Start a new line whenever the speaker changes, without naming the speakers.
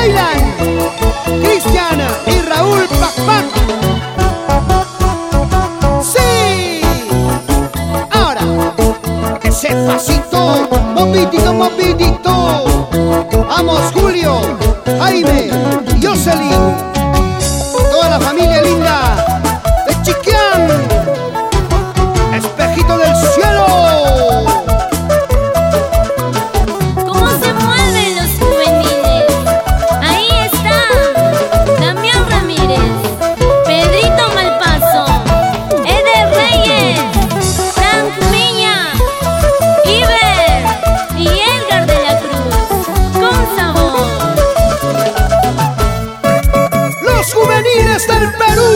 bailan Cristiana y Raúl Pacman. Sí, ahora ese pasito, movidito, movidito. Vamos, Julio, Jaime, Jocelyn. estar en Perú.